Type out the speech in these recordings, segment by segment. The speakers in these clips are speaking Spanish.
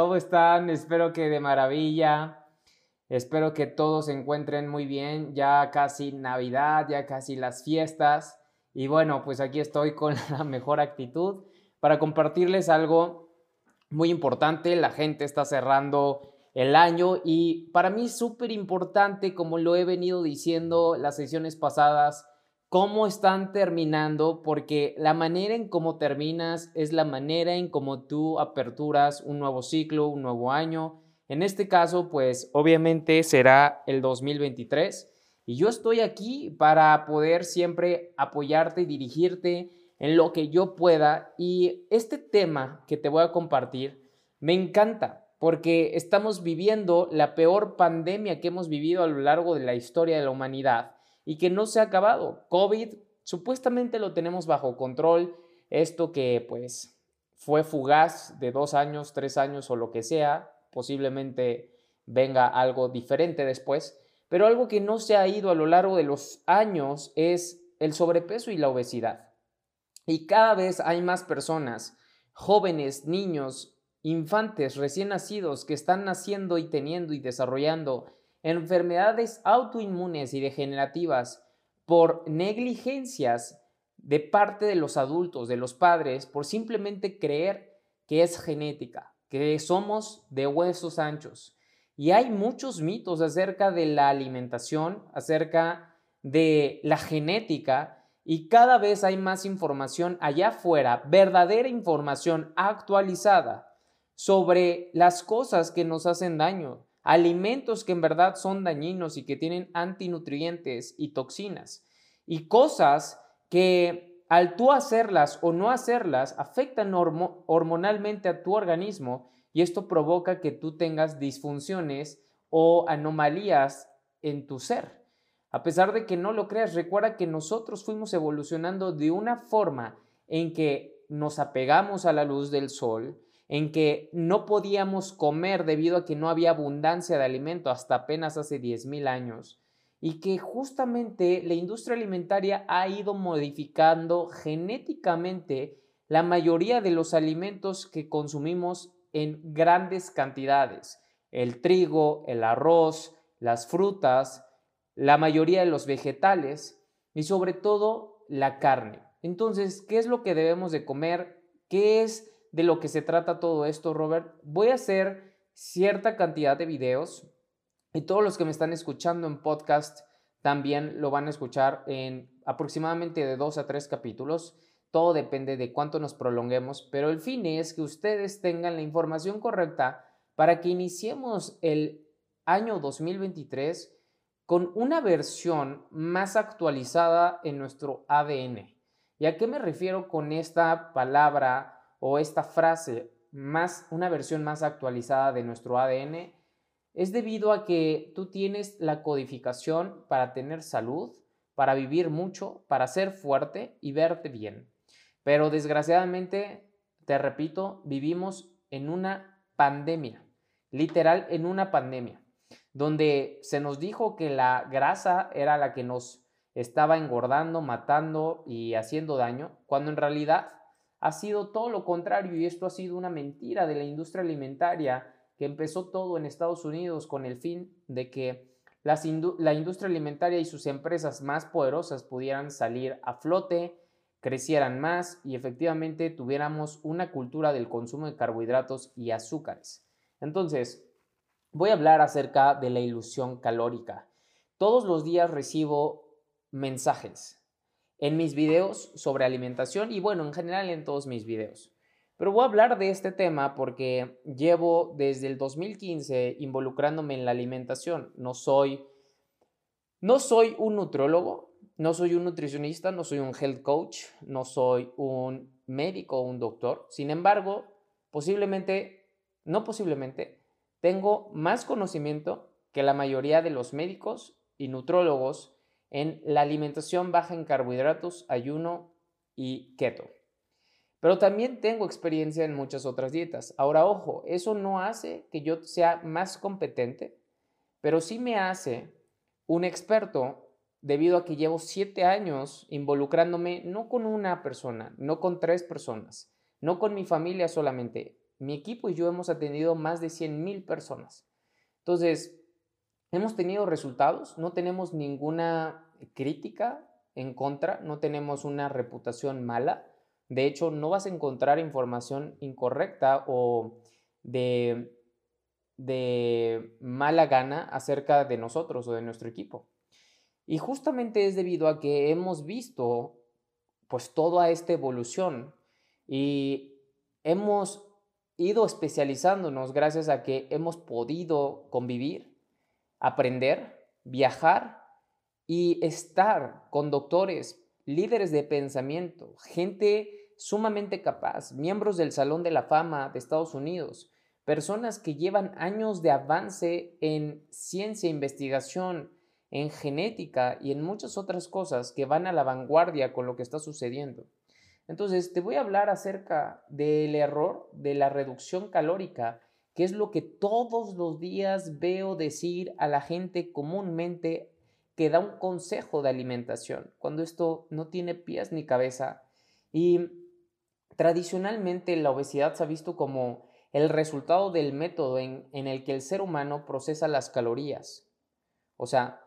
¿Cómo están? Espero que de maravilla. Espero que todos se encuentren muy bien. Ya casi Navidad, ya casi las fiestas. Y bueno, pues aquí estoy con la mejor actitud para compartirles algo muy importante. La gente está cerrando el año y para mí súper importante, como lo he venido diciendo las sesiones pasadas, cómo están terminando, porque la manera en cómo terminas es la manera en cómo tú aperturas un nuevo ciclo, un nuevo año. En este caso, pues obviamente será el 2023 y yo estoy aquí para poder siempre apoyarte y dirigirte en lo que yo pueda y este tema que te voy a compartir me encanta porque estamos viviendo la peor pandemia que hemos vivido a lo largo de la historia de la humanidad y que no se ha acabado. COVID supuestamente lo tenemos bajo control. Esto que pues fue fugaz de dos años, tres años o lo que sea, posiblemente venga algo diferente después, pero algo que no se ha ido a lo largo de los años es el sobrepeso y la obesidad. Y cada vez hay más personas, jóvenes, niños, infantes recién nacidos que están naciendo y teniendo y desarrollando enfermedades autoinmunes y degenerativas por negligencias de parte de los adultos, de los padres, por simplemente creer que es genética, que somos de huesos anchos. Y hay muchos mitos acerca de la alimentación, acerca de la genética, y cada vez hay más información allá afuera, verdadera información actualizada sobre las cosas que nos hacen daño, alimentos que en verdad son dañinos y que tienen antinutrientes y toxinas, y cosas que al tú hacerlas o no hacerlas afectan hormonalmente a tu organismo y esto provoca que tú tengas disfunciones o anomalías en tu ser. A pesar de que no lo creas, recuerda que nosotros fuimos evolucionando de una forma en que nos apegamos a la luz del sol, en que no podíamos comer debido a que no había abundancia de alimento hasta apenas hace 10.000 años y que justamente la industria alimentaria ha ido modificando genéticamente la mayoría de los alimentos que consumimos en grandes cantidades. El trigo, el arroz, las frutas, la mayoría de los vegetales y sobre todo la carne. Entonces, ¿qué es lo que debemos de comer? ¿Qué es de lo que se trata todo esto, Robert. Voy a hacer cierta cantidad de videos y todos los que me están escuchando en podcast también lo van a escuchar en aproximadamente de dos a tres capítulos. Todo depende de cuánto nos prolonguemos, pero el fin es que ustedes tengan la información correcta para que iniciemos el año 2023 con una versión más actualizada en nuestro ADN. ¿Y a qué me refiero con esta palabra o esta frase más, una versión más actualizada de nuestro ADN, es debido a que tú tienes la codificación para tener salud, para vivir mucho, para ser fuerte y verte bien. Pero desgraciadamente, te repito, vivimos en una pandemia, literal en una pandemia, donde se nos dijo que la grasa era la que nos estaba engordando, matando y haciendo daño, cuando en realidad ha sido todo lo contrario y esto ha sido una mentira de la industria alimentaria que empezó todo en Estados Unidos con el fin de que la industria alimentaria y sus empresas más poderosas pudieran salir a flote, crecieran más y efectivamente tuviéramos una cultura del consumo de carbohidratos y azúcares. Entonces, voy a hablar acerca de la ilusión calórica. Todos los días recibo mensajes en mis videos sobre alimentación y bueno, en general en todos mis videos. Pero voy a hablar de este tema porque llevo desde el 2015 involucrándome en la alimentación. No soy, no soy un nutrólogo, no soy un nutricionista, no soy un health coach, no soy un médico o un doctor. Sin embargo, posiblemente, no posiblemente, tengo más conocimiento que la mayoría de los médicos y nutrólogos en la alimentación baja en carbohidratos, ayuno y keto. Pero también tengo experiencia en muchas otras dietas. Ahora, ojo, eso no hace que yo sea más competente, pero sí me hace un experto debido a que llevo siete años involucrándome no con una persona, no con tres personas, no con mi familia solamente. Mi equipo y yo hemos atendido más de 100 mil personas. Entonces, hemos tenido resultados, no tenemos ninguna crítica en contra, no tenemos una reputación mala. De hecho, no vas a encontrar información incorrecta o de, mala gana acerca de nosotros o de nuestro equipo. Y justamente es debido a que hemos visto pues toda esta evolución y hemos ido especializándonos gracias a que hemos podido convivir, aprender, viajar y estar con doctores, líderes de pensamiento, gente sumamente capaz, miembros del Salón de la Fama de Estados Unidos, personas que llevan años de avance en ciencia, investigación, en genética y en muchas otras cosas que van a la vanguardia con lo que está sucediendo. Entonces, te voy a hablar acerca del error de la reducción calórica, que es lo que todos los días veo decir a la gente comúnmente que da un consejo de alimentación, cuando esto no tiene pies ni cabeza. Y tradicionalmente la obesidad se ha visto como el resultado del método en, en el que el ser humano procesa las calorías. O sea,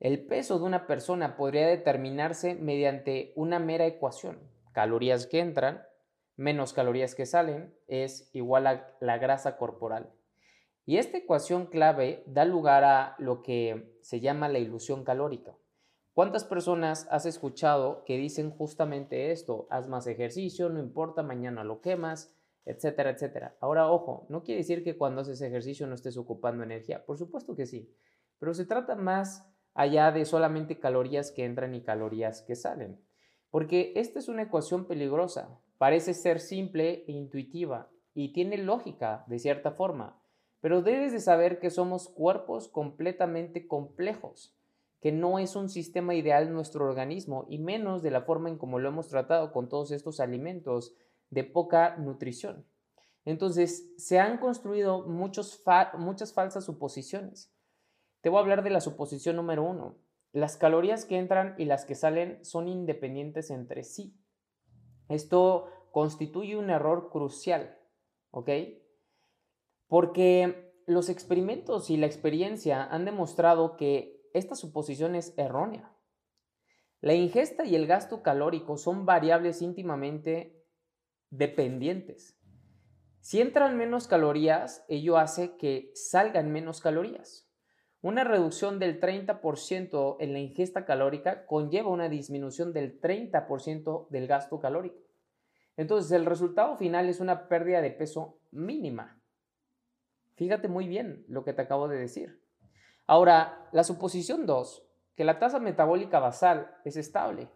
el peso de una persona podría determinarse mediante una mera ecuación. Calorías que entran menos calorías que salen es igual a la grasa corporal. Y esta ecuación clave da lugar a lo que se llama la ilusión calórica. ¿Cuántas personas has escuchado que dicen justamente esto? Haz más ejercicio, no importa, mañana lo quemas, etcétera, etcétera. Ahora, ojo, no quiere decir que cuando haces ejercicio no estés ocupando energía. Por supuesto que sí, pero se trata más allá de solamente calorías que entran y calorías que salen. Porque esta es una ecuación peligrosa. Parece ser simple e intuitiva y tiene lógica de cierta forma, pero debes de saber que somos cuerpos completamente complejos, que no es un sistema ideal nuestro organismo y menos de la forma en como lo hemos tratado con todos estos alimentos de poca nutrición. Entonces, se han construido muchas falsas suposiciones. Te voy a hablar de la suposición número uno. Las calorías que entran y las que salen son independientes entre sí. Esto constituye un error crucial, ¿ok? Porque los experimentos y la experiencia han demostrado que esta suposición es errónea. La ingesta y el gasto calórico son variables íntimamente dependientes. Si entran menos calorías, ello hace que salgan menos calorías. Una reducción del 30% en la ingesta calórica conlleva una disminución del 30% del gasto calórico. Entonces, el resultado final es una pérdida de peso mínima. Fíjate muy bien lo que te acabo de decir. Ahora, la suposición 2, que la tasa metabólica basal es estable.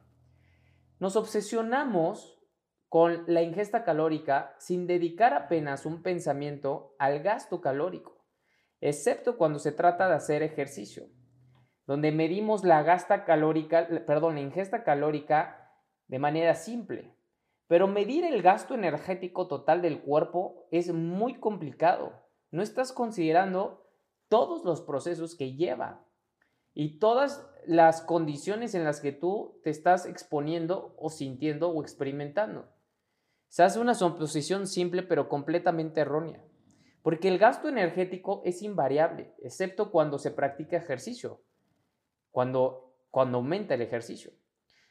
Nos obsesionamos con la ingesta calórica sin dedicar apenas un pensamiento al gasto calórico excepto cuando se trata de hacer ejercicio, donde medimos la gasta calórica, perdón, ingesta calórica de manera simple. Pero medir el gasto energético total del cuerpo es muy complicado. No estás considerando todos los procesos que lleva y todas las condiciones en las que tú te estás exponiendo o sintiendo o experimentando. Se hace una suposición simple pero completamente errónea. Porque el gasto energético es invariable, excepto cuando se practica ejercicio, cuando, cuando aumenta el ejercicio.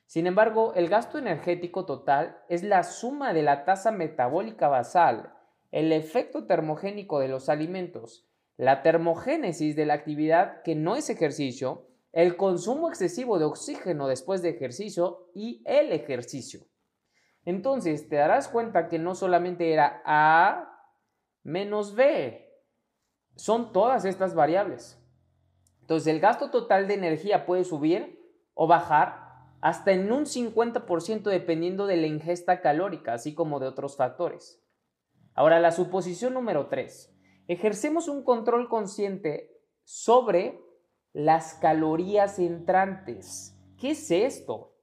Sin embargo, el gasto energético total es la suma de la tasa metabólica basal, el efecto termogénico de los alimentos, la termogénesis de la actividad que no es ejercicio, el consumo excesivo de oxígeno después de ejercicio y el ejercicio. Entonces, te darás cuenta que no solamente era A menos B, son todas estas variables. Entonces, el gasto total de energía puede subir o bajar hasta en un 50% dependiendo de la ingesta calórica, así como de otros factores. Ahora, la suposición número 3. Ejercemos un control consciente sobre las calorías entrantes. ¿Qué es esto?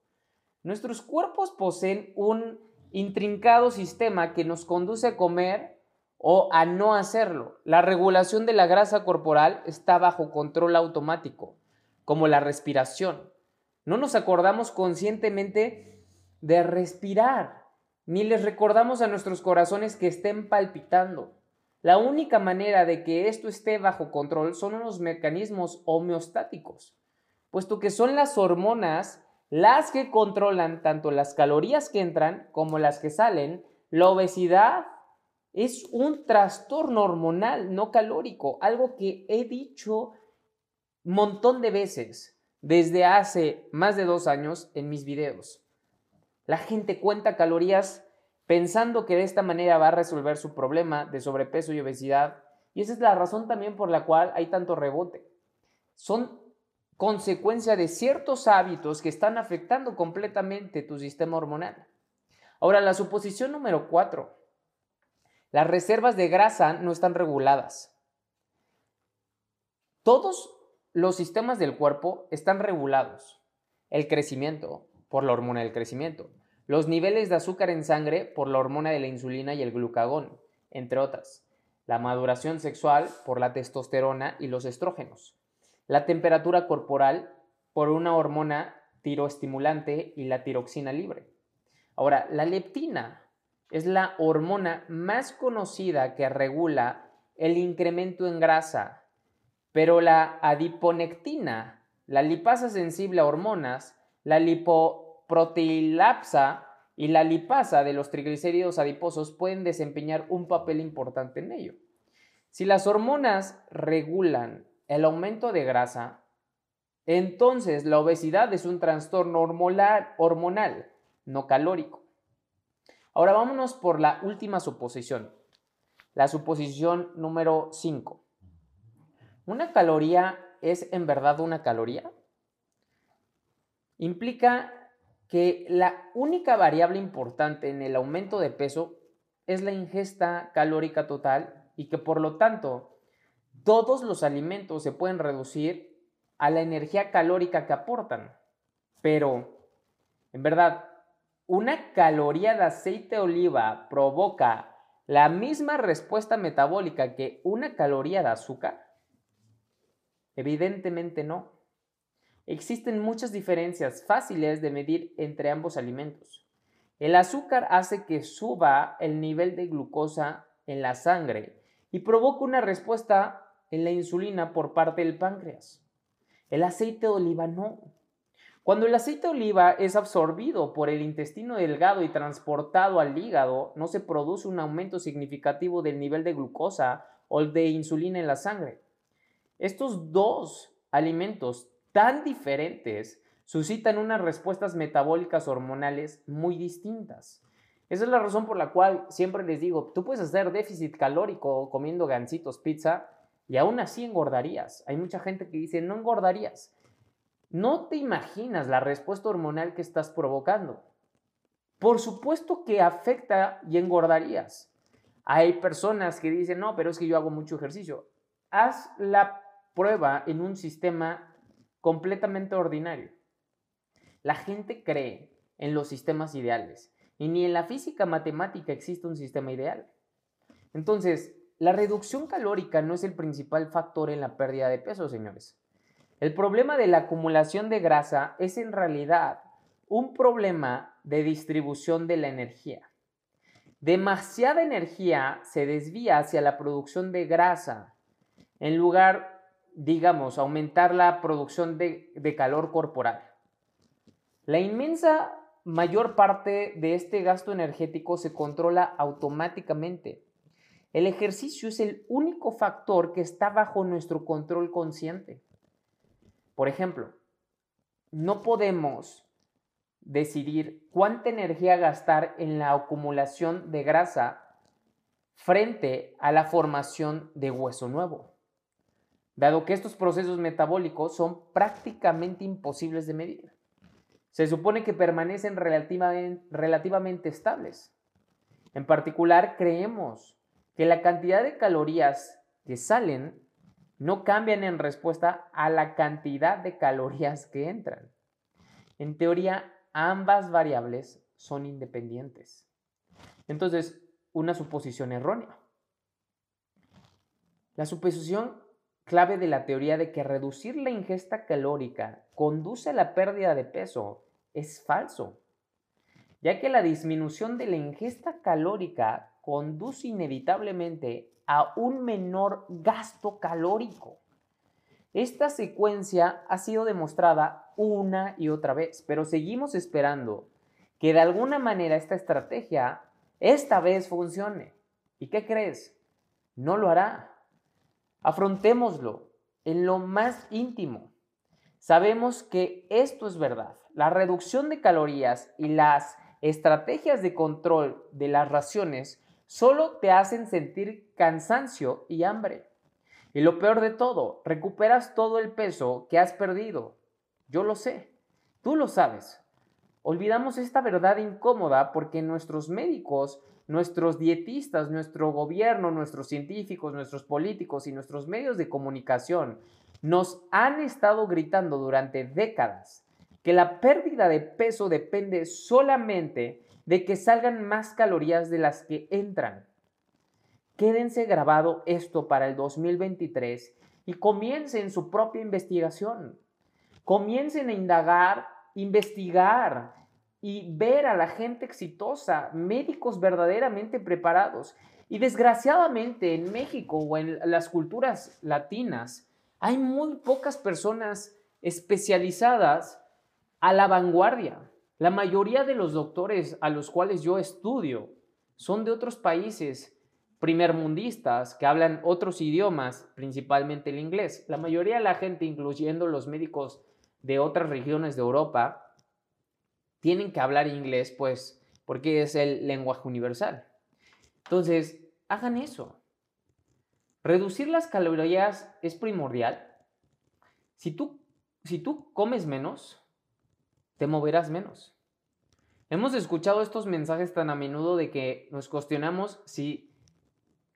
Nuestros cuerpos poseen un intrincado sistema que nos conduce a comer o a no hacerlo. La regulación de la grasa corporal está bajo control automático, como la respiración. No nos acordamos conscientemente de respirar, ni les recordamos a nuestros corazones que estén palpitando. La única manera de que esto esté bajo control son unos mecanismos homeostáticos, puesto que son las hormonas las que controlan tanto las calorías que entran como las que salen. La obesidad es un trastorno hormonal no calórico, algo que he dicho un montón de veces desde hace más de dos años en mis videos. La gente cuenta calorías pensando que de esta manera va a resolver su problema de sobrepeso y obesidad. Y esa es la razón también por la cual hay tanto rebote. Son consecuencia de ciertos hábitos que están afectando completamente tu sistema hormonal. Ahora, la suposición número cuatro. Las reservas de grasa no están reguladas. Todos los sistemas del cuerpo están regulados. El crecimiento, por la hormona del crecimiento los niveles de azúcar en sangre por la hormona de la insulina y el glucagón, entre otras, la maduración sexual por la testosterona y los estrógenos, la temperatura corporal por una hormona tiroestimulante y la tiroxina libre. Ahora, la leptina es la hormona más conocida que regula el incremento en grasa, pero la adiponectina, la lipasa sensible a hormonas, la lipo proteilapsa y la lipasa de los triglicéridos adiposos pueden desempeñar un papel importante en ello. Si las hormonas regulan el aumento de grasa, entonces la obesidad es un trastorno hormonal, no calórico. Ahora vámonos por la última suposición, la suposición número 5. ¿Una caloría es en verdad una caloría? Implica que la única variable importante en el aumento de peso es la ingesta calórica total y que por lo tanto todos los alimentos se pueden reducir a la energía calórica que aportan. Pero, en verdad, una caloría de aceite de oliva provoca la misma respuesta metabólica que una caloría de azúcar? Evidentemente no. Existen muchas diferencias fáciles de medir entre ambos alimentos. El azúcar hace que suba el nivel de glucosa en la sangre y provoca una respuesta en la insulina por parte del páncreas. El aceite de oliva no. Cuando el aceite de oliva es absorbido por el intestino delgado y transportado al hígado, no se produce un aumento significativo del nivel de glucosa o de insulina en la sangre. Estos dos alimentos tan diferentes suscitan unas respuestas metabólicas hormonales muy distintas. Esa es la razón por la cual siempre les digo, tú puedes hacer déficit calórico comiendo gancitos pizza y aún así engordarías. Hay mucha gente que dice, no engordarías. No te imaginas la respuesta hormonal que estás provocando. Por supuesto que afecta y engordarías. Hay personas que dicen, no, pero es que yo hago mucho ejercicio. Haz la prueba en un sistema completamente ordinario. La gente cree en los sistemas ideales y ni en la física matemática existe un sistema ideal. Entonces, la reducción calórica no es el principal factor en la pérdida de peso, señores. El problema de la acumulación de grasa es en realidad un problema de distribución de la energía. Demasiada energía se desvía hacia la producción de grasa en lugar digamos, aumentar la producción de, calor corporal. La inmensa mayor parte de este gasto energético se controla automáticamente. El ejercicio es el único factor que está bajo nuestro control consciente. Por ejemplo, no podemos decidir cuánta energía gastar en la acumulación de grasa frente a la formación de hueso nuevo, dado que estos procesos metabólicos son prácticamente imposibles de medir se supone que permanecen relativamente, estables. En particular, creemos que la cantidad de calorías que salen no cambian en respuesta a la cantidad de calorías que entran. En teoría, ambas variables son independientes. Entonces, una suposición errónea. La suposición clave de la teoría de que reducir la ingesta calórica conduce a la pérdida de peso es falso, ya que la disminución de la ingesta calórica conduce inevitablemente a un menor gasto calórico. Esta secuencia ha sido demostrada una y otra vez, pero seguimos esperando que de alguna manera esta estrategia esta vez funcione. ¿Y qué crees? No lo hará. Afrontémoslo en lo más íntimo. Sabemos que esto es verdad. La reducción de calorías y las estrategias de control de las raciones solo te hacen sentir cansancio y hambre. Y lo peor de todo, recuperas todo el peso que has perdido. Yo lo sé, tú lo sabes. Olvidamos esta verdad incómoda porque nuestros médicos, nuestros dietistas, nuestro gobierno, nuestros científicos, nuestros políticos y nuestros medios de comunicación nos han estado gritando durante décadas que la pérdida de peso depende solamente de que salgan más calorías de las que entran. Quédense grabado esto para el 2023 y comiencen su propia investigación. Comiencen a indagar, investigar y ver a la gente exitosa, médicos verdaderamente preparados. Y desgraciadamente en México o en las culturas latinas, hay muy pocas personas especializadas a la vanguardia. La mayoría de los doctores a los cuales yo estudio son de otros países primermundistas que hablan otros idiomas, principalmente el inglés. La mayoría de la gente, incluyendo los médicos de otras regiones de Europa, tienen que hablar inglés, pues, porque es el lenguaje universal. Entonces, hagan eso. Reducir las calorías es primordial. Si tú, si tú comes menos, te moverás menos. Hemos escuchado estos mensajes tan a menudo de que nos cuestionamos si,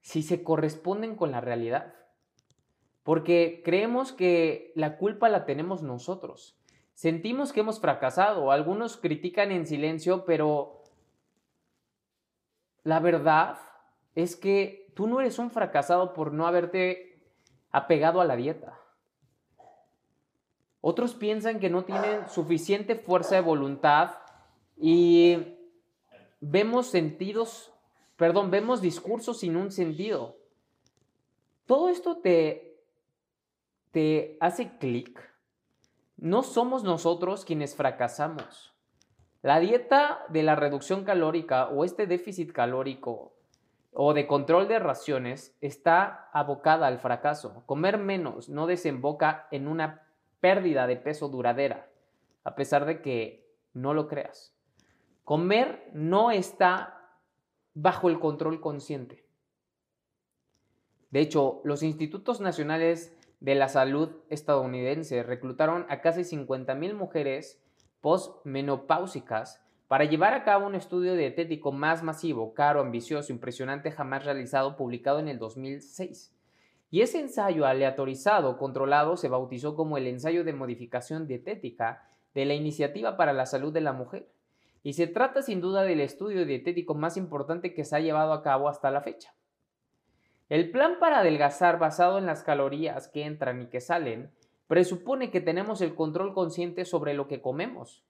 si se corresponden con la realidad. Porque creemos que la culpa la tenemos nosotros. Sentimos que hemos fracasado. Algunos critican en silencio, pero la verdad es que tú no eres un fracasado por no haberte apegado a la dieta. Otros piensan que no tienen suficiente fuerza de voluntad y vemos sentidos, perdón, vemos discursos sin un sentido. Todo esto te, te hace clic. No somos nosotros quienes fracasamos. La dieta de la reducción calórica o este déficit calórico o de control de raciones está abocada al fracaso. Comer menos no desemboca en una pérdida de peso duradera, a pesar de que no lo creas. Comer no está bajo el control consciente. De hecho, los institutos nacionales de la salud estadounidense reclutaron a casi 50.000 mujeres postmenopáusicas para llevar a cabo un estudio dietético más masivo, caro, ambicioso, impresionante jamás realizado, publicado en el 2006. Y ese ensayo aleatorizado, controlado, se bautizó como el ensayo de modificación dietética de la Iniciativa para la Salud de la Mujer. Y se trata sin duda del estudio dietético más importante que se ha llevado a cabo hasta la fecha. El plan para adelgazar basado en las calorías que entran y que salen presupone que tenemos el control consciente sobre lo que comemos,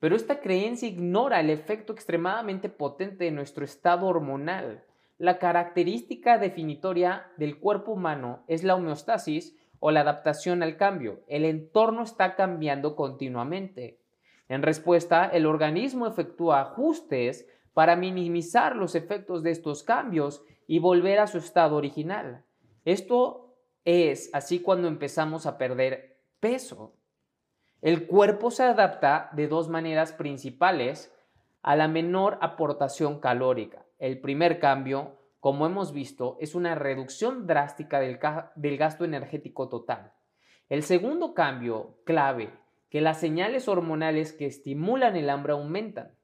pero esta creencia ignora el efecto extremadamente potente de nuestro estado hormonal. La característica definitoria del cuerpo humano es la homeostasis o la adaptación al cambio. El entorno está cambiando continuamente. En respuesta, el organismo efectúa ajustes para minimizar los efectos de estos cambios y volver a su estado original. Esto es así cuando empezamos a perder peso. El cuerpo se adapta de dos maneras principales a la menor aportación calórica. El primer cambio, como hemos visto, es una reducción drástica del, gasto energético total. El segundo cambio clave, que las señales hormonales que estimulan el hambre aumentan.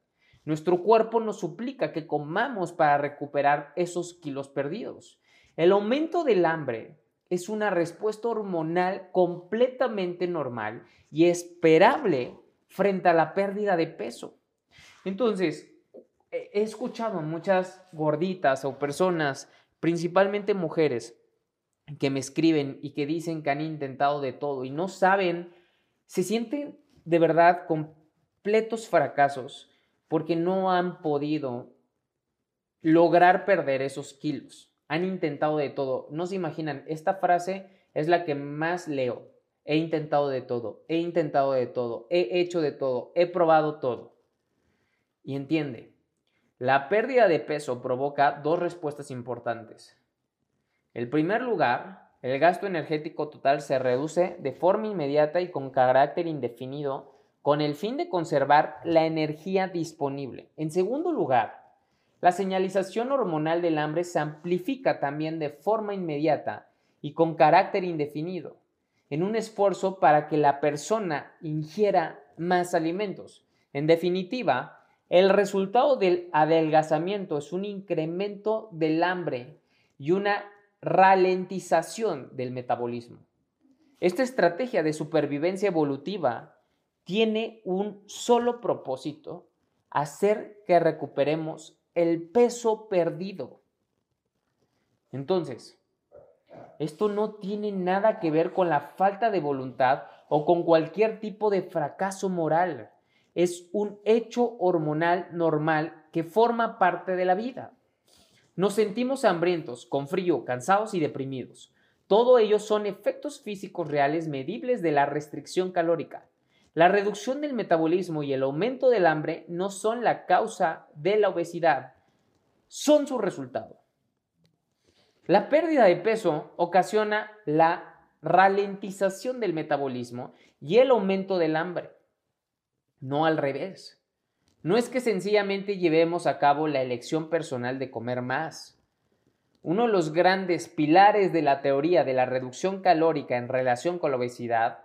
Nuestro cuerpo nos suplica que comamos para recuperar esos kilos perdidos. El aumento del hambre es una respuesta hormonal completamente normal y esperable frente a la pérdida de peso. Entonces, he escuchado muchas gorditas o personas, principalmente mujeres, que me escriben y que dicen que han intentado de todo y no saben, se sienten de verdad completos fracasos porque no han podido lograr perder esos kilos. Han intentado de todo. No se imaginan, esta frase es la que más leo. He intentado de todo, he intentado de todo, he hecho de todo, he probado todo. Y entiende, la pérdida de peso provoca dos respuestas importantes. En primer lugar, el gasto energético total se reduce de forma inmediata y con carácter indefinido con el fin de conservar la energía disponible. En segundo lugar, la señalización hormonal del hambre se amplifica también de forma inmediata y con carácter indefinido, en un esfuerzo para que la persona ingiera más alimentos. En definitiva, el resultado del adelgazamiento es un incremento del hambre y una ralentización del metabolismo. Esta estrategia de supervivencia evolutiva tiene un solo propósito, hacer que recuperemos el peso perdido. Entonces, esto no tiene nada que ver con la falta de voluntad o con cualquier tipo de fracaso moral. Es un hecho hormonal normal que forma parte de la vida. Nos sentimos hambrientos, con frío, cansados y deprimidos. Todo ello son efectos físicos reales medibles de la restricción calórica. La reducción del metabolismo y el aumento del hambre no son la causa de la obesidad, son su resultado. La pérdida de peso ocasiona la ralentización del metabolismo y el aumento del hambre, no al revés. No es que sencillamente llevemos a cabo la elección personal de comer más. Uno de los grandes pilares de la teoría de la reducción calórica en relación con la obesidad,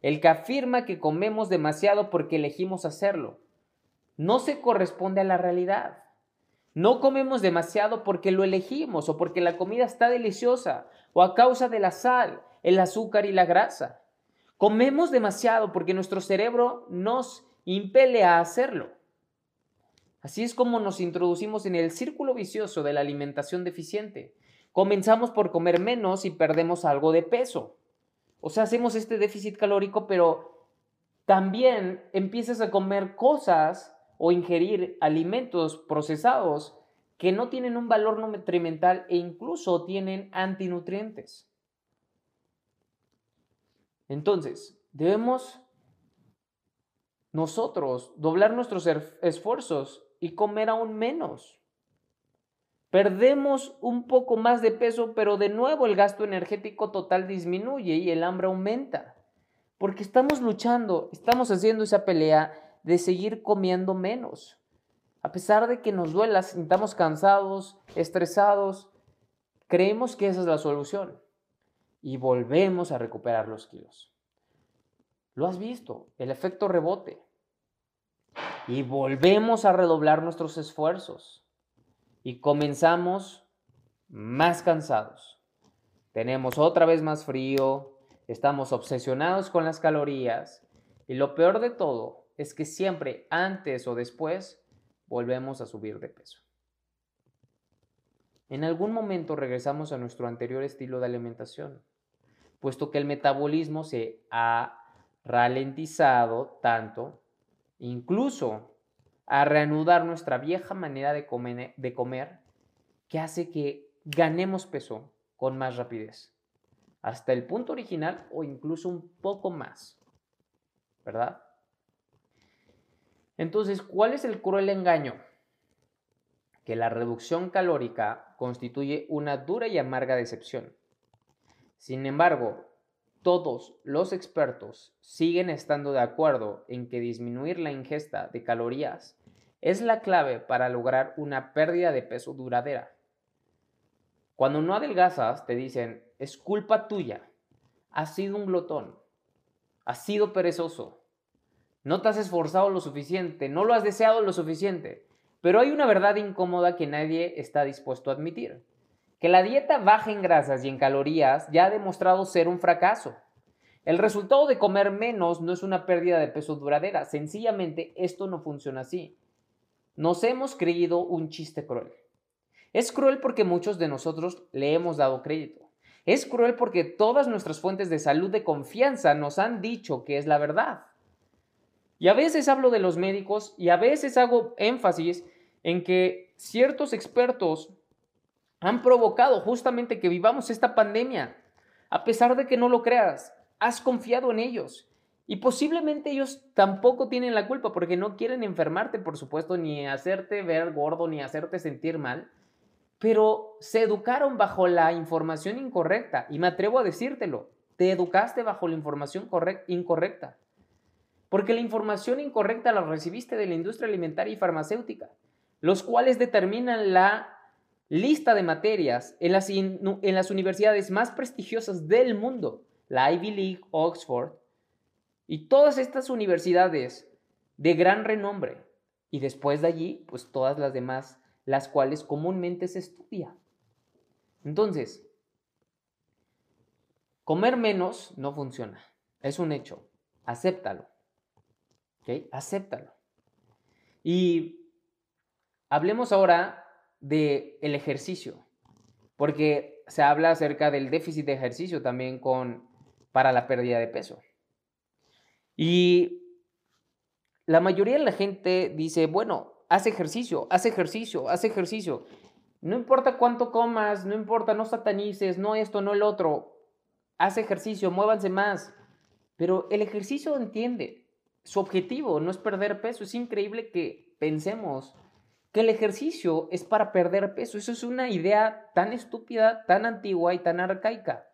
el que afirma que comemos demasiado porque elegimos hacerlo, no se corresponde a la realidad. No comemos demasiado porque lo elegimos o porque la comida está deliciosa o a causa de la sal, el azúcar y la grasa. Comemos demasiado porque nuestro cerebro nos impele a hacerlo. Así es como nos introducimos en el círculo vicioso de la alimentación deficiente. Comenzamos por comer menos y perdemos algo de peso. O sea, hacemos este déficit calórico, pero también empiezas a comer cosas o ingerir alimentos procesados que no tienen un valor nutrimental e incluso tienen antinutrientes. Entonces, debemos nosotros doblar nuestros esfuerzos y comer aún menos. Perdemos un poco más de peso, pero de nuevo el gasto energético total disminuye y el hambre aumenta. Porque estamos luchando, estamos haciendo esa pelea de seguir comiendo menos. A pesar de que nos duela, sintamos cansados, estresados, creemos que esa es la solución y volvemos a recuperar los kilos. Lo has visto, el efecto rebote y volvemos a redoblar nuestros esfuerzos y comenzamos más cansados. Tenemos otra vez más frío, estamos obsesionados con las calorías y lo peor de todo es que siempre antes o después volvemos a subir de peso. En algún momento regresamos a nuestro anterior estilo de alimentación, puesto que el metabolismo se ha ralentizado tanto incluso a reanudar nuestra vieja manera de comer, que hace que ganemos peso con más rapidez, hasta el punto original o incluso un poco más, ¿verdad? Entonces, ¿cuál es el cruel engaño? Que la reducción calórica constituye una dura y amarga decepción. Sin embargo, todos los expertos siguen estando de acuerdo en que disminuir la ingesta de calorías es la clave para lograr una pérdida de peso duradera. Cuando no adelgazas, te dicen, es culpa tuya, has sido un glotón, has sido perezoso, no te has esforzado lo suficiente, no lo has deseado lo suficiente. Pero hay una verdad incómoda que nadie está dispuesto a admitir que la dieta baja en grasas y en calorías ya ha demostrado ser un fracaso. El resultado de comer menos no es una pérdida de peso duradera, sencillamente esto no funciona así. Nos hemos creído un chiste cruel. Es cruel porque muchos de nosotros le hemos dado crédito. Es cruel porque todas nuestras fuentes de salud de confianza nos han dicho que es la verdad. Y a veces hablo de los médicos y a veces hago énfasis en que ciertos expertos han provocado justamente que vivamos esta pandemia. A pesar de que no lo creas, has confiado en ellos. Y posiblemente ellos tampoco tienen la culpa porque no quieren enfermarte, por supuesto, ni hacerte ver gordo, ni hacerte sentir mal. Pero se educaron bajo la información incorrecta. Y me atrevo a decírtelo, te educaste bajo la información incorrecta. Porque la información incorrecta la recibiste de la industria alimentaria y farmacéutica, los cuales determinan la lista de materias en las, en las universidades más prestigiosas del mundo, la Ivy League, Oxford, y todas estas universidades de gran renombre. Y después de allí, pues todas las demás, las cuales comúnmente se estudia. Entonces, comer menos no funciona. Es un hecho. Acéptalo. ¿Ok? Acéptalo. Y hablemos ahora del el ejercicio, porque se habla acerca del déficit de ejercicio también con, para la pérdida de peso. Y la mayoría de la gente dice, bueno, haz ejercicio, haz ejercicio, haz ejercicio. No importa cuánto comas, no importa, no satanices, no esto, no el otro. Haz ejercicio, muévanse más. Pero el ejercicio entiende, su objetivo no es perder peso. Es increíble que pensemos que el ejercicio es para perder peso. Eso es una idea tan estúpida, tan antigua y tan arcaica.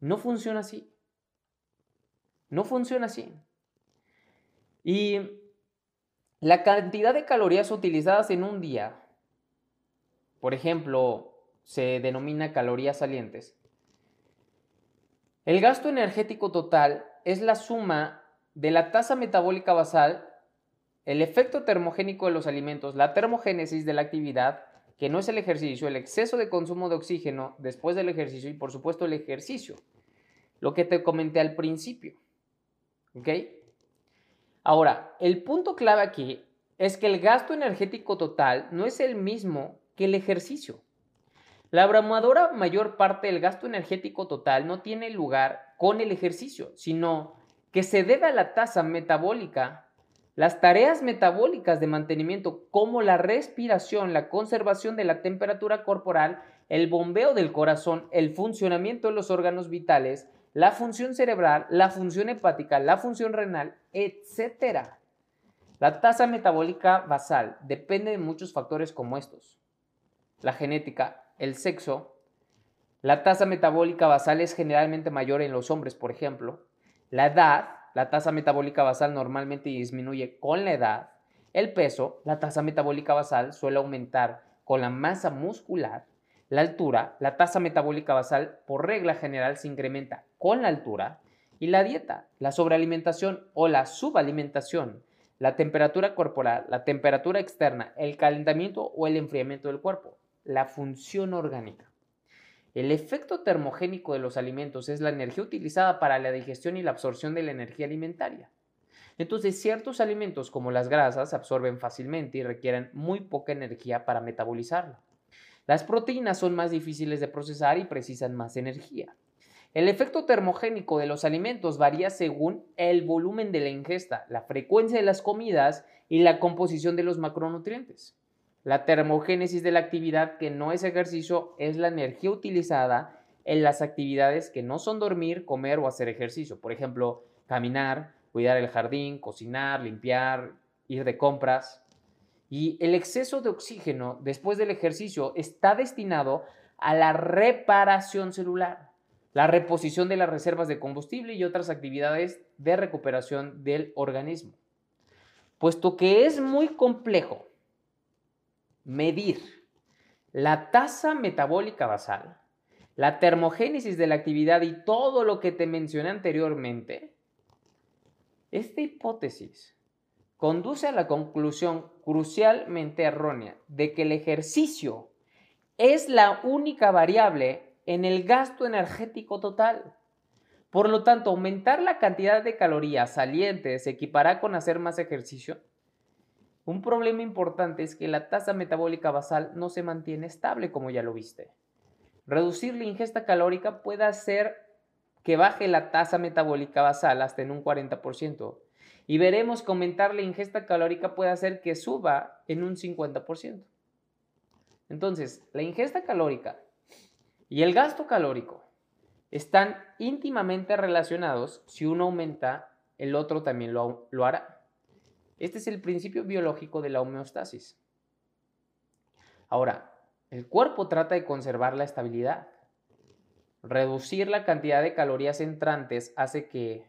No funciona así. No funciona así. Y la cantidad de calorías utilizadas en un día, por ejemplo, se denomina calorías salientes. El gasto energético total es la suma de la tasa metabólica basal el efecto termogénico de los alimentos, la termogénesis de la actividad, que no es el ejercicio, el exceso de consumo de oxígeno después del ejercicio y por supuesto el ejercicio. Lo que te comenté al principio. ¿Ok? Ahora, el punto clave aquí es que el gasto energético total no es el mismo que el ejercicio. La abrumadora mayor parte del gasto energético total no tiene lugar con el ejercicio, sino que se debe a la tasa metabólica las tareas metabólicas de mantenimiento como la respiración, la conservación de la temperatura corporal, el bombeo del corazón, el funcionamiento de los órganos vitales, la función cerebral, la función hepática, la función renal, etc. La tasa metabólica basal depende de muchos factores como estos. La genética, el sexo, la tasa metabólica basal es generalmente mayor en los hombres, por ejemplo, la edad, la tasa metabólica basal normalmente disminuye con la edad. El peso, la tasa metabólica basal suele aumentar con la masa muscular. La altura, la tasa metabólica basal por regla general se incrementa con la altura. Y la dieta, la sobrealimentación o la subalimentación, la temperatura corporal, la temperatura externa, el calentamiento o el enfriamiento del cuerpo, la función orgánica. El efecto termogénico de los alimentos es la energía utilizada para la digestión y la absorción de la energía alimentaria. Entonces, ciertos alimentos como las grasas absorben fácilmente y requieren muy poca energía para metabolizarla. Las proteínas son más difíciles de procesar y precisan más energía. El efecto termogénico de los alimentos varía según el volumen de la ingesta, la frecuencia de las comidas y la composición de los macronutrientes. La termogénesis de la actividad que no es ejercicio es la energía utilizada en las actividades que no son dormir, comer o hacer ejercicio. Por ejemplo, caminar, cuidar el jardín, cocinar, limpiar, ir de compras. Y el exceso de oxígeno después del ejercicio está destinado a la reparación celular, la reposición de las reservas de combustible y otras actividades de recuperación del organismo. Puesto que es muy complejo medir la tasa metabólica basal, la termogénesis de la actividad y todo lo que te mencioné anteriormente, esta hipótesis conduce a la conclusión crucialmente errónea de que el ejercicio es la única variable en el gasto energético total. Por lo tanto, aumentar la cantidad de calorías salientes se equipará con hacer más ejercicio. Un problema importante es que la tasa metabólica basal no se mantiene estable, como ya lo viste. Reducir la ingesta calórica puede hacer que baje la tasa metabólica basal hasta en un 40%. Y veremos que aumentar la ingesta calórica puede hacer que suba en un 50%. Entonces, la ingesta calórica y el gasto calórico están íntimamente relacionados. Si uno aumenta, el otro también lo, lo hará. Este es el principio biológico de la homeostasis. Ahora, el cuerpo trata de conservar la estabilidad. Reducir la cantidad de calorías entrantes hace que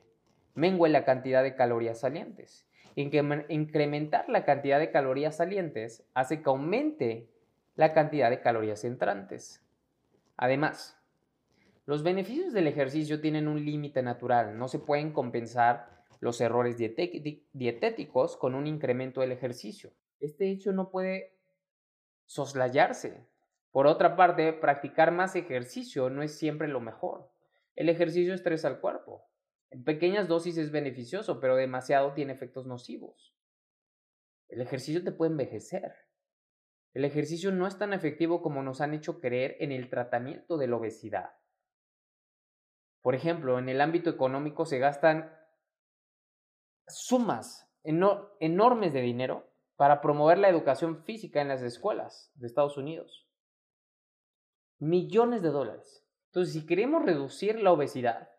mengue la cantidad de calorías salientes. Incrementar la cantidad de calorías salientes hace que aumente la cantidad de calorías entrantes. Además, los beneficios del ejercicio tienen un límite natural, no se pueden compensar los errores dietéticos con un incremento del ejercicio. Este hecho no puede soslayarse. Por otra parte, practicar más ejercicio no es siempre lo mejor. El ejercicio estresa al cuerpo. En pequeñas dosis es beneficioso, pero demasiado tiene efectos nocivos. El ejercicio te puede envejecer. El ejercicio no es tan efectivo como nos han hecho creer en el tratamiento de la obesidad. Por ejemplo, en el ámbito económico se gastan sumas enormes de dinero para promover la educación física en las escuelas de Estados Unidos. Millones de dólares. Entonces, si queremos reducir la obesidad,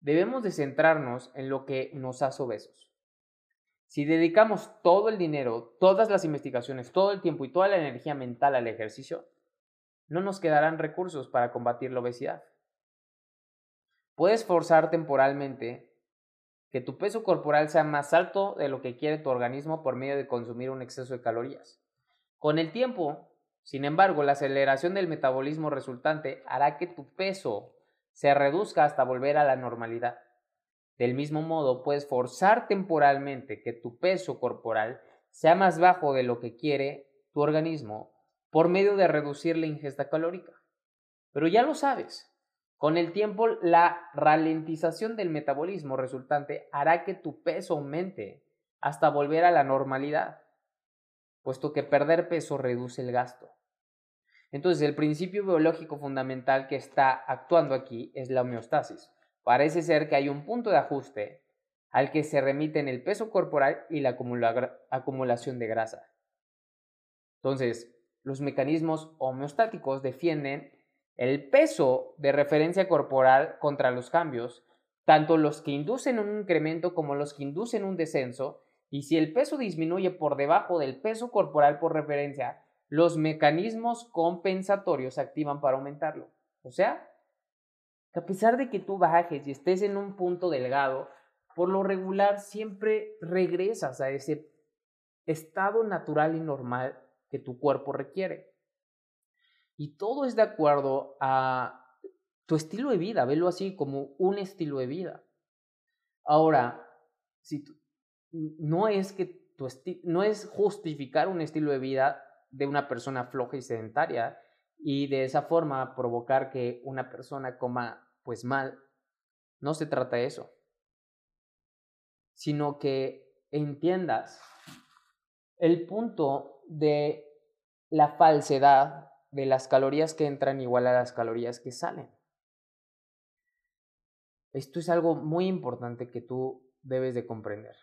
debemos de centrarnos en lo que nos hace obesos. Si dedicamos todo el dinero, todas las investigaciones, todo el tiempo y toda la energía mental al ejercicio, no nos quedarán recursos para combatir la obesidad. Puedes forzar temporalmente que tu peso corporal sea más alto de lo que quiere tu organismo por medio de consumir un exceso de calorías. Con el tiempo, sin embargo, la aceleración del metabolismo resultante hará que tu peso se reduzca hasta volver a la normalidad. Del mismo modo, puedes forzar temporalmente que tu peso corporal sea más bajo de lo que quiere tu organismo por medio de reducir la ingesta calórica. Pero ya lo sabes, con el tiempo la ralentización del metabolismo resultante hará que tu peso aumente hasta volver a la normalidad, puesto que perder peso reduce el gasto. Entonces, el principio biológico fundamental que está actuando aquí es la homeostasis. Parece ser que hay un punto de ajuste al que se remiten el peso corporal y la acumulación de grasa. Entonces, los mecanismos homeostáticos defienden el peso de referencia corporal contra los cambios, tanto los que inducen un incremento como los que inducen un descenso, y si el peso disminuye por debajo del peso corporal por referencia, los mecanismos compensatorios se activan para aumentarlo. O sea, a pesar de que tú bajes y estés en un punto delgado, por lo regular siempre regresas a ese estado natural y normal que tu cuerpo requiere. Y todo es de acuerdo a tu estilo de vida, velo así como un estilo de vida. Ahora, si no es que tu no es justificar un estilo de vida de una persona floja y sedentaria, y de esa forma provocar que una persona coma pues mal. No se trata de eso, sino que entiendas el punto de la falsedad de las calorías que entran igual a las calorías que salen. Esto es algo muy importante que tú debes de comprender.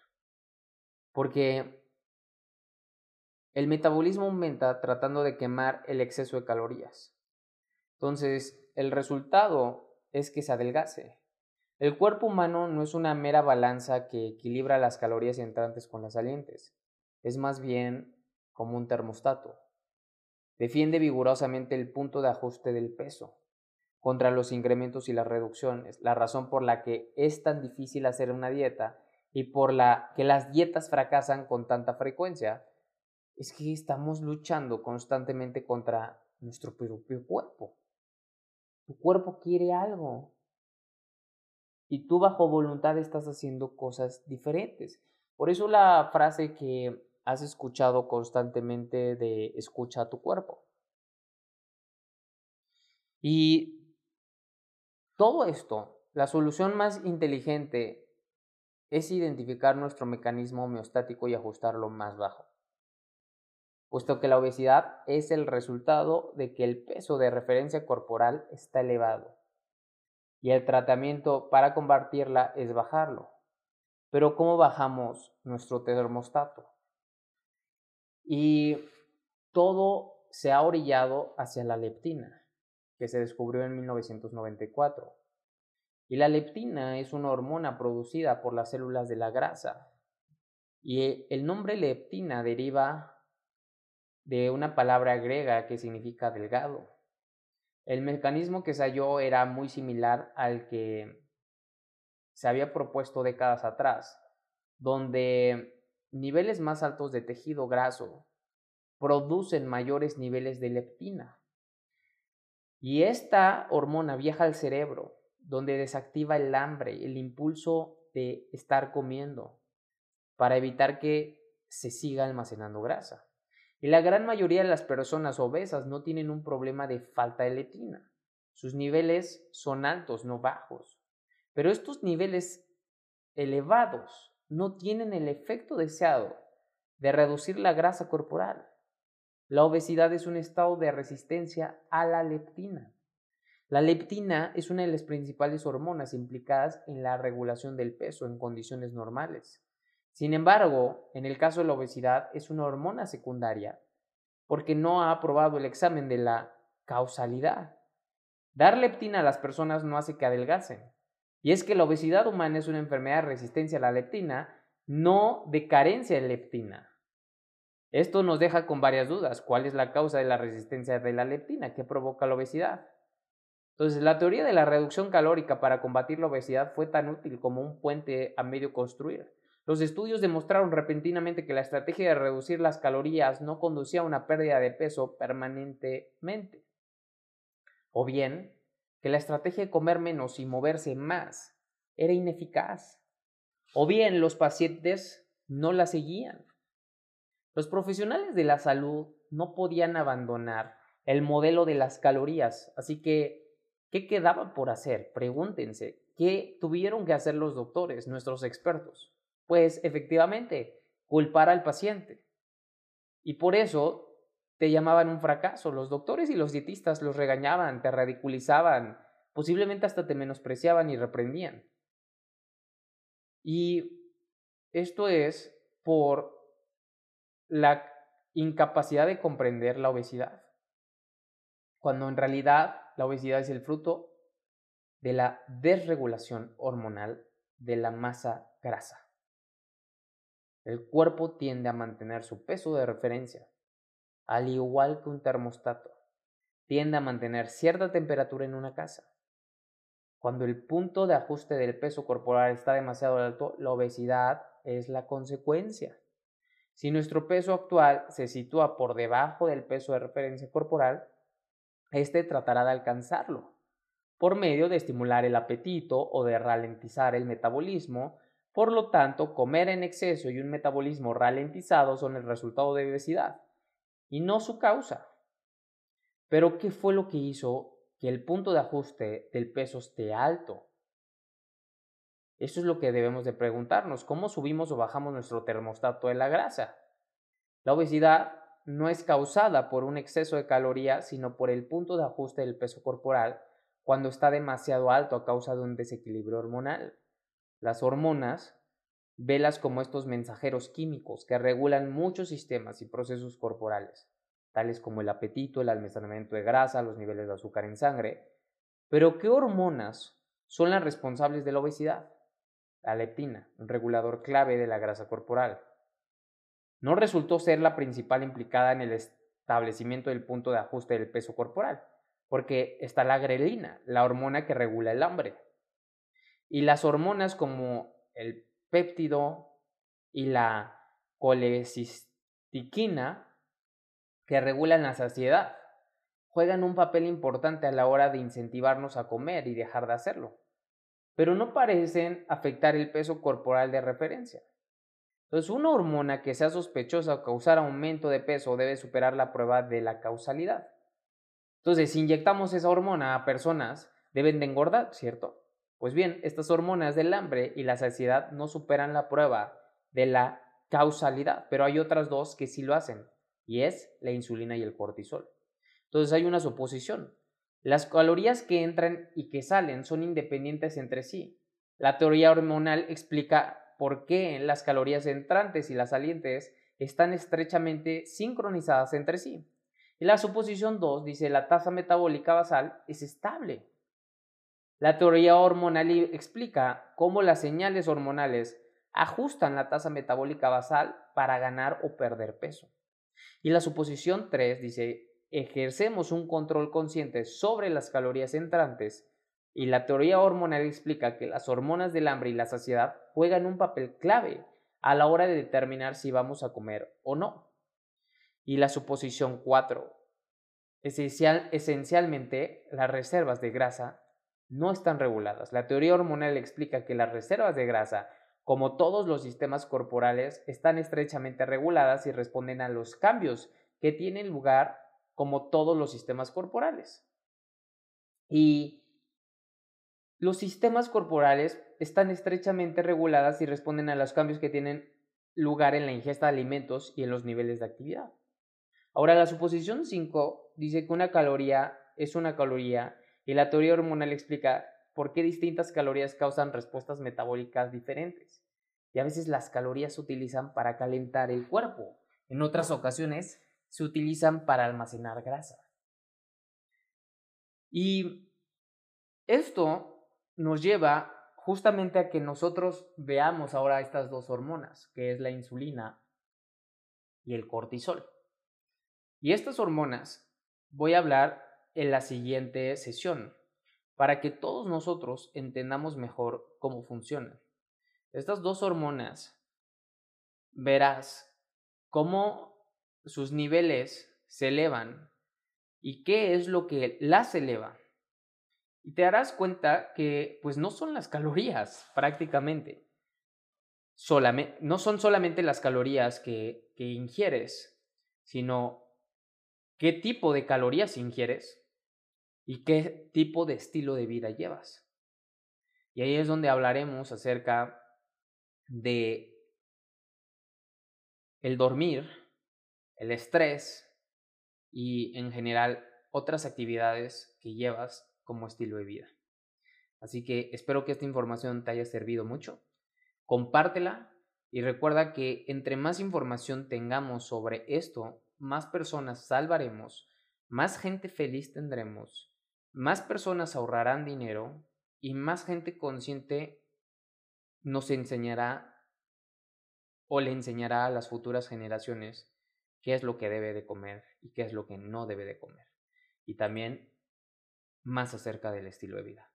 Porque el metabolismo aumenta tratando de quemar el exceso de calorías. Entonces, el resultado es que se adelgace. El cuerpo humano no es una mera balanza que equilibra las calorías entrantes con las salientes. es más bien como un termostato. Defiende vigorosamente el punto de ajuste del peso contra los incrementos y las reducciones, la razón por la que es tan difícil hacer una dieta y por la que las dietas fracasan con tanta frecuencia, es que estamos luchando constantemente contra nuestro propio cuerpo. Tu cuerpo quiere algo. Y tú bajo voluntad estás haciendo cosas diferentes. Por eso la frase que has escuchado constantemente de escucha a tu cuerpo. Y todo esto, la solución más inteligente es identificar nuestro mecanismo homeostático y ajustarlo más bajo, puesto que la obesidad es el resultado de que el peso de referencia corporal está elevado y el tratamiento para combatirla es bajarlo. Pero ¿cómo bajamos nuestro termostato? Y todo se ha orillado hacia la leptina que se descubrió en 1994. Y la leptina es una hormona producida por las células de la grasa. Y el nombre leptina deriva de una palabra griega que significa delgado. El mecanismo que se halló era muy similar al que se había propuesto décadas atrás, donde niveles más altos de tejido graso producen mayores niveles de leptina. Y esta hormona viaja al cerebro, donde desactiva el hambre, el impulso de estar comiendo, para evitar que se siga almacenando grasa. Y la gran mayoría de las personas obesas no tienen un problema de falta de leptina. Sus niveles son altos, no bajos. Pero estos niveles elevados no tienen el efecto deseado de reducir la grasa corporal. La obesidad es un estado de resistencia a la leptina. La leptina es una de las principales hormonas implicadas en la regulación del peso en condiciones normales. Sin embargo, en el caso de la obesidad es una hormona secundaria porque no ha aprobado el examen de la causalidad. Dar leptina a las personas no hace que adelgacen. Y es que la obesidad humana es una enfermedad de resistencia a la leptina, no de carencia de leptina. Esto nos deja con varias dudas. ¿Cuál es la causa de la resistencia de la leptina? ¿Qué provoca la obesidad? Entonces, la teoría de la reducción calórica para combatir la obesidad fue tan útil como un puente a medio construir. Los estudios demostraron repentinamente que la estrategia de reducir las calorías no conducía a una pérdida de peso permanentemente. O bien, que la estrategia de comer menos y moverse más era ineficaz. O bien, los pacientes no la seguían. Los profesionales de la salud no podían abandonar el modelo de las calorías, así que, ¿qué quedaba por hacer? Pregúntense, ¿qué tuvieron que hacer los doctores, nuestros expertos? Pues efectivamente, culpar al paciente. Y por eso te llamaban un fracaso. Los doctores y los dietistas los regañaban, te ridiculizaban, posiblemente hasta te menospreciaban y reprendían. Y esto es por la incapacidad de comprender la obesidad, cuando en realidad la obesidad es el fruto de la desregulación hormonal de la masa grasa. El cuerpo tiende a mantener su peso de referencia, al igual que un termostato, tiende a mantener cierta temperatura en una casa. Cuando el punto de ajuste del peso corporal está demasiado alto, la obesidad es la consecuencia. Si nuestro peso actual se sitúa por debajo del peso de referencia corporal, este tratará de alcanzarlo por medio de estimular el apetito o de ralentizar el metabolismo. Por lo tanto, comer en exceso y un metabolismo ralentizado son el resultado de obesidad y no su causa. Pero, ¿qué fue lo que hizo que el punto de ajuste del peso esté alto? Eso es lo que debemos de preguntarnos, ¿cómo subimos o bajamos nuestro termostato de la grasa? La obesidad no es causada por un exceso de calorías, sino por el punto de ajuste del peso corporal cuando está demasiado alto a causa de un desequilibrio hormonal. Las hormonas, velas como estos mensajeros químicos que regulan muchos sistemas y procesos corporales, tales como el apetito, el almacenamiento de grasa, los niveles de azúcar en sangre. Pero, ¿qué hormonas son las responsables de la obesidad? la leptina, un regulador clave de la grasa corporal. no resultó ser la principal implicada en el establecimiento del punto de ajuste del peso corporal, porque está la grelina, la hormona que regula el hambre. Y las hormonas como el péptido y la colecistiquina, que regulan la saciedad, juegan un papel importante a la hora de incentivarnos a comer y dejar de hacerlo, pero no parecen afectar el peso corporal de referencia. Entonces, una hormona que sea sospechosa o causar aumento de peso debe superar la prueba de la causalidad. Entonces, si inyectamos esa hormona a personas, deben de engordar, ¿cierto? Pues bien, estas hormonas del hambre y la saciedad no superan la prueba de la causalidad, pero hay otras dos que sí lo hacen, y es la insulina y el cortisol. Entonces hay una suposición. Las calorías que entran y que salen son independientes entre sí. La teoría hormonal explica por qué las calorías entrantes y las salientes están estrechamente sincronizadas entre sí. Y la suposición 2 dice la tasa metabólica basal es estable. La teoría hormonal explica cómo las señales hormonales ajustan la tasa metabólica basal para ganar o perder peso. Y la suposición 3 dice, ejercemos un control consciente sobre las calorías entrantes y la teoría hormonal explica que las hormonas del hambre y la saciedad juegan un papel clave a la hora de determinar si vamos a comer o no. Y la suposición 4. Esencial, esencialmente, las reservas de grasa no están reguladas. La teoría hormonal explica que las reservas de grasa, como todos los sistemas corporales, están estrechamente reguladas y responden a los cambios que tienen lugar como todos los sistemas corporales. Y los sistemas corporales están estrechamente reguladas y responden a los cambios que tienen lugar en la ingesta de alimentos y en los niveles de actividad. Ahora, la suposición 5 dice que una caloría es una caloría y la teoría hormonal explica por qué distintas calorías causan respuestas metabólicas diferentes. Y a veces las calorías se utilizan para calentar el cuerpo. En otras ocasiones se utilizan para almacenar grasa. Y esto nos lleva justamente a que nosotros veamos ahora estas dos hormonas, que es la insulina y el cortisol. Y estas hormonas voy a hablar en la siguiente sesión para que todos nosotros entendamos mejor cómo funcionan. Estas dos hormonas, verás cómo sus niveles se elevan y qué es lo que las eleva. Y te darás cuenta que pues no son las calorías prácticamente. No son solamente las calorías que, que ingieres, sino qué tipo de calorías ingieres y qué tipo de estilo de vida llevas. Y ahí es donde hablaremos acerca de el dormir, el estrés y en general otras actividades que llevas como estilo de vida. Así que espero que esta información te haya servido mucho. Compártela y recuerda que entre más información tengamos sobre esto, más personas salvaremos, más gente feliz tendremos, más personas ahorrarán dinero y más gente consciente nos enseñará o le enseñará a las futuras generaciones qué es lo que debe de comer y qué es lo que no debe de comer. Y también más acerca del estilo de vida.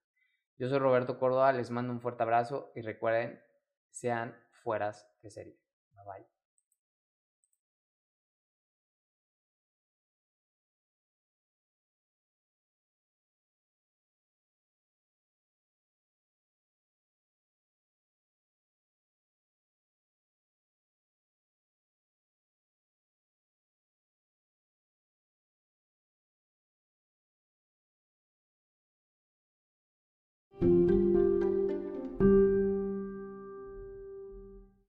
Yo soy Roberto Córdoba, les mando un fuerte abrazo y recuerden, sean fueras de serie. Bye bye.